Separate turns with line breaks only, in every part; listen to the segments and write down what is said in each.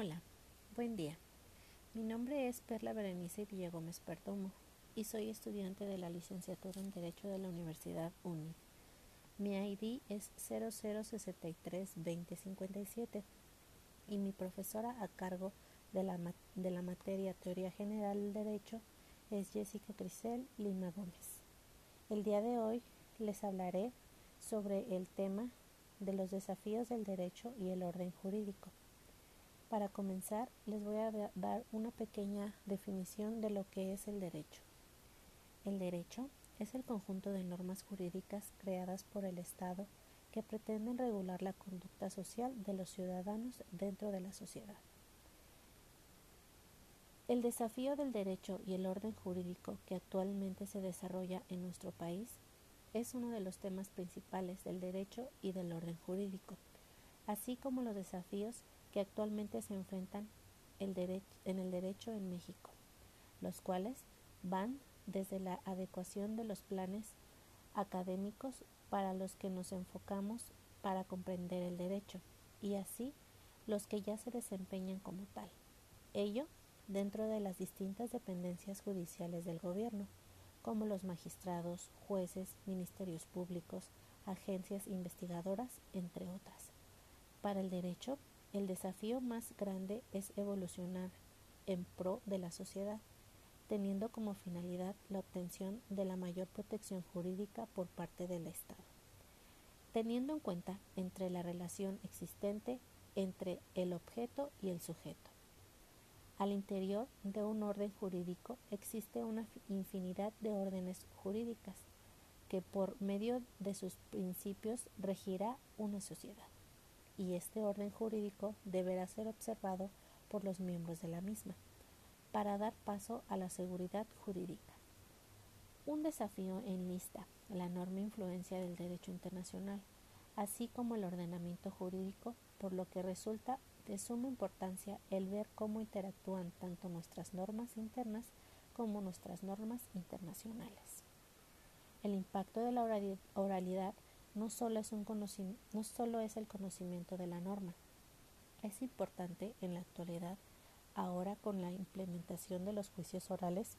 Hola, buen día. Mi nombre es Perla Berenice Villagómez Perdomo y soy estudiante de la licenciatura en Derecho de la Universidad UNI. Mi ID es 0063-2057 y mi profesora a cargo de la, de la materia Teoría General del Derecho es Jessica Crisel Lima Gómez. El día de hoy les hablaré sobre el tema de los desafíos del derecho y el orden jurídico. Para comenzar, les voy a dar una pequeña definición de lo que es el derecho. El derecho es el conjunto de normas jurídicas creadas por el Estado que pretenden regular la conducta social de los ciudadanos dentro de la sociedad. El desafío del derecho y el orden jurídico que actualmente se desarrolla en nuestro país es uno de los temas principales del derecho y del orden jurídico, así como los desafíos que actualmente se enfrentan en el derecho en México, los cuales van desde la adecuación de los planes académicos para los que nos enfocamos para comprender el derecho y así los que ya se desempeñan como tal. Ello dentro de las distintas dependencias judiciales del gobierno, como los magistrados, jueces, ministerios públicos, agencias investigadoras, entre otras. Para el derecho, el desafío más grande es evolucionar en pro de la sociedad, teniendo como finalidad la obtención de la mayor protección jurídica por parte del Estado, teniendo en cuenta entre la relación existente entre el objeto y el sujeto. Al interior de un orden jurídico existe una infinidad de órdenes jurídicas que por medio de sus principios regirá una sociedad y este orden jurídico deberá ser observado por los miembros de la misma para dar paso a la seguridad jurídica. Un desafío enlista la enorme influencia del derecho internacional, así como el ordenamiento jurídico, por lo que resulta de suma importancia el ver cómo interactúan tanto nuestras normas internas como nuestras normas internacionales. El impacto de la oralidad no solo es, un no solo es el conocimiento de la norma, es importante en la actualidad, ahora con la implementación de los juicios orales,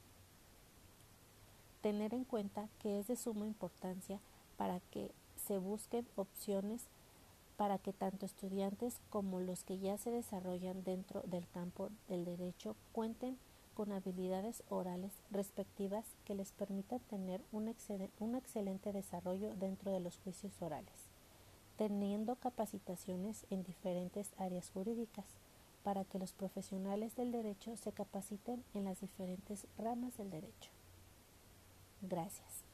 tener en cuenta que es de suma importancia para que se busquen opciones para que tanto estudiantes como los que ya se desarrollan dentro del campo del derecho cuenten con habilidades orales respectivas que les permitan tener un, un excelente desarrollo dentro de los juicios orales, teniendo capacitaciones en diferentes áreas jurídicas para que los profesionales del derecho se capaciten en las diferentes ramas del derecho. Gracias.